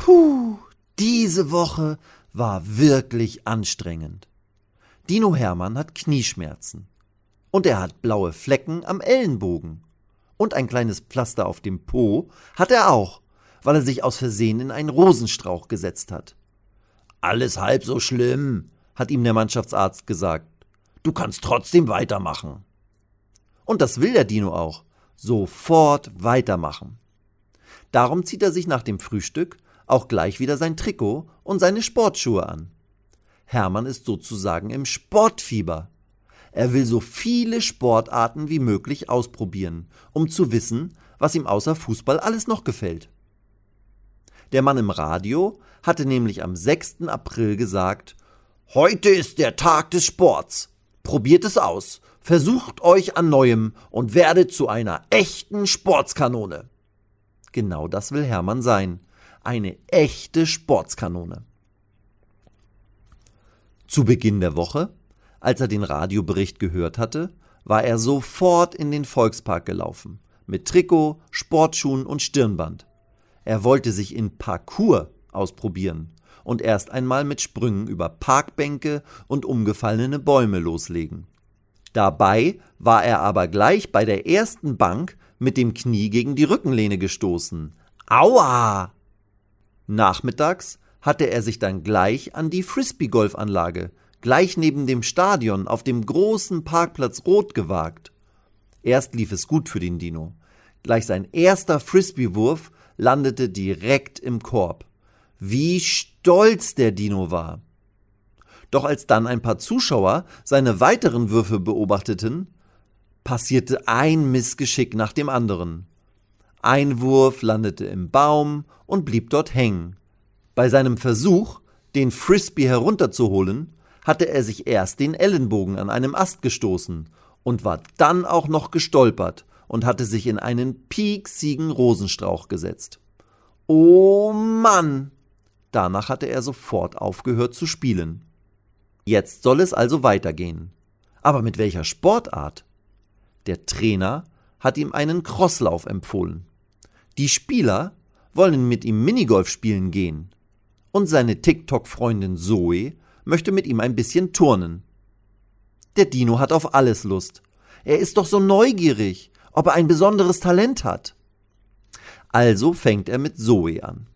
Puh, diese Woche war wirklich anstrengend. Dino Hermann hat Knieschmerzen. Und er hat blaue Flecken am Ellenbogen. Und ein kleines Pflaster auf dem Po hat er auch, weil er sich aus Versehen in einen Rosenstrauch gesetzt hat. Alles halb so schlimm, hat ihm der Mannschaftsarzt gesagt. Du kannst trotzdem weitermachen. Und das will der Dino auch. Sofort weitermachen. Darum zieht er sich nach dem Frühstück auch gleich wieder sein Trikot und seine Sportschuhe an. Hermann ist sozusagen im Sportfieber. Er will so viele Sportarten wie möglich ausprobieren, um zu wissen, was ihm außer Fußball alles noch gefällt. Der Mann im Radio hatte nämlich am 6. April gesagt, Heute ist der Tag des Sports. Probiert es aus, versucht euch an Neuem und werdet zu einer echten Sportskanone. Genau das will Hermann sein. Eine echte Sportskanone. Zu Beginn der Woche, als er den Radiobericht gehört hatte, war er sofort in den Volkspark gelaufen, mit Trikot, Sportschuhen und Stirnband. Er wollte sich in Parkour ausprobieren und erst einmal mit Sprüngen über Parkbänke und umgefallene Bäume loslegen. Dabei war er aber gleich bei der ersten Bank mit dem Knie gegen die Rückenlehne gestoßen. Aua! Nachmittags hatte er sich dann gleich an die Frisbee-Golfanlage, gleich neben dem Stadion auf dem großen Parkplatz Rot gewagt. Erst lief es gut für den Dino. Gleich sein erster Frisbee-Wurf landete direkt im Korb. Wie stolz der Dino war. Doch als dann ein paar Zuschauer seine weiteren Würfe beobachteten, passierte ein Missgeschick nach dem anderen. Ein Wurf landete im Baum und blieb dort hängen. Bei seinem Versuch, den Frisbee herunterzuholen, hatte er sich erst den Ellenbogen an einem Ast gestoßen und war dann auch noch gestolpert und hatte sich in einen pieksigen Rosenstrauch gesetzt. Oh Mann! Danach hatte er sofort aufgehört zu spielen. Jetzt soll es also weitergehen. Aber mit welcher Sportart? Der Trainer hat ihm einen Crosslauf empfohlen. Die Spieler wollen mit ihm Minigolf spielen gehen. Und seine TikTok-Freundin Zoe möchte mit ihm ein bisschen turnen. Der Dino hat auf alles Lust. Er ist doch so neugierig, ob er ein besonderes Talent hat. Also fängt er mit Zoe an.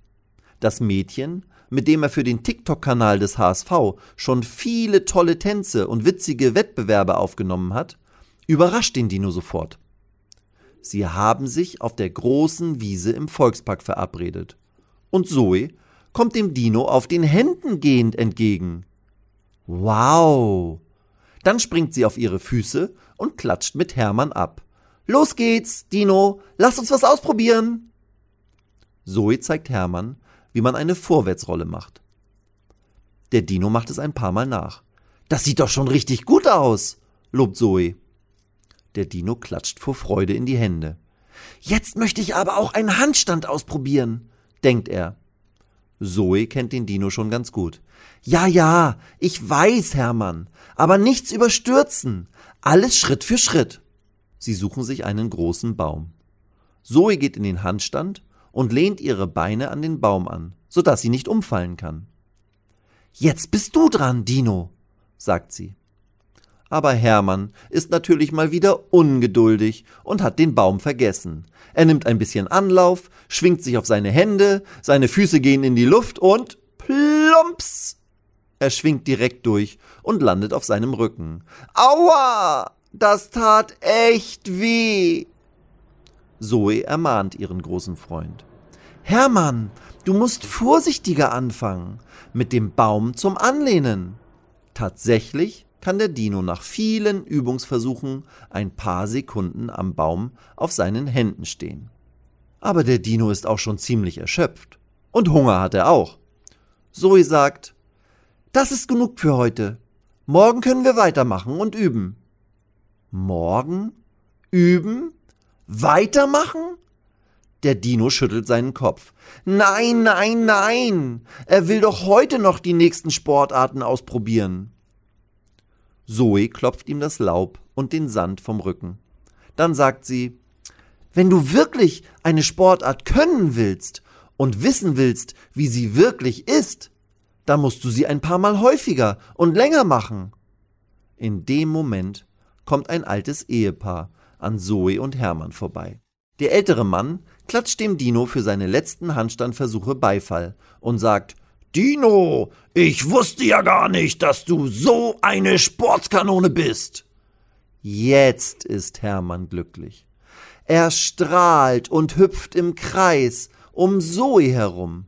Das Mädchen, mit dem er für den TikTok-Kanal des HSV schon viele tolle Tänze und witzige Wettbewerbe aufgenommen hat, überrascht den Dino sofort. Sie haben sich auf der großen Wiese im Volkspark verabredet. Und Zoe kommt dem Dino auf den Händen gehend entgegen. Wow! Dann springt sie auf ihre Füße und klatscht mit Hermann ab. Los geht's, Dino, lass uns was ausprobieren! Zoe zeigt Hermann, wie man eine Vorwärtsrolle macht. Der Dino macht es ein paar Mal nach. Das sieht doch schon richtig gut aus, lobt Zoe. Der Dino klatscht vor Freude in die Hände. Jetzt möchte ich aber auch einen Handstand ausprobieren, denkt er. Zoe kennt den Dino schon ganz gut. Ja, ja, ich weiß, Hermann, aber nichts überstürzen. Alles Schritt für Schritt. Sie suchen sich einen großen Baum. Zoe geht in den Handstand und lehnt ihre Beine an den Baum an, so dass sie nicht umfallen kann. Jetzt bist du dran, Dino, sagt sie. Aber Hermann ist natürlich mal wieder ungeduldig und hat den Baum vergessen. Er nimmt ein bisschen Anlauf, schwingt sich auf seine Hände, seine Füße gehen in die Luft und plumps! Er schwingt direkt durch und landet auf seinem Rücken. Aua! Das tat echt weh! Zoe ermahnt ihren großen Freund. Hermann, du musst vorsichtiger anfangen, mit dem Baum zum Anlehnen. Tatsächlich kann der Dino nach vielen Übungsversuchen ein paar Sekunden am Baum auf seinen Händen stehen. Aber der Dino ist auch schon ziemlich erschöpft. Und Hunger hat er auch. Zoe sagt, das ist genug für heute. Morgen können wir weitermachen und üben. Morgen? Üben? Weitermachen? Der Dino schüttelt seinen Kopf. Nein, nein, nein. Er will doch heute noch die nächsten Sportarten ausprobieren. Zoe klopft ihm das Laub und den Sand vom Rücken. Dann sagt sie, wenn du wirklich eine Sportart können willst und wissen willst, wie sie wirklich ist, dann musst du sie ein paar Mal häufiger und länger machen. In dem Moment kommt ein altes Ehepaar an Zoe und Hermann vorbei. Der ältere Mann klatscht dem Dino für seine letzten Handstandversuche Beifall und sagt, Dino, ich wusste ja gar nicht, dass du so eine Sportskanone bist. Jetzt ist Hermann glücklich. Er strahlt und hüpft im Kreis um Zoe herum.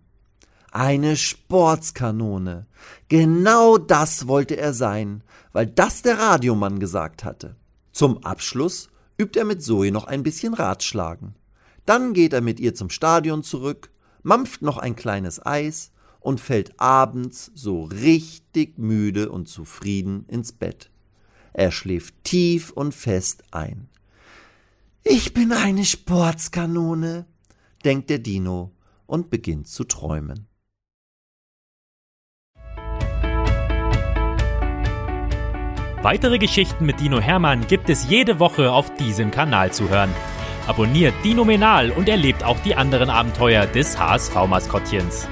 Eine Sportskanone. Genau das wollte er sein, weil das der Radiomann gesagt hatte. Zum Abschluss übt er mit Zoe noch ein bisschen Ratschlagen. Dann geht er mit ihr zum Stadion zurück, mampft noch ein kleines Eis und fällt abends so richtig müde und zufrieden ins Bett. Er schläft tief und fest ein. Ich bin eine Sportskanone, denkt der Dino und beginnt zu träumen. Weitere Geschichten mit Dino Hermann gibt es jede Woche auf diesem Kanal zu hören. Abonniert Dino Menal und erlebt auch die anderen Abenteuer des HSV-Maskottchens.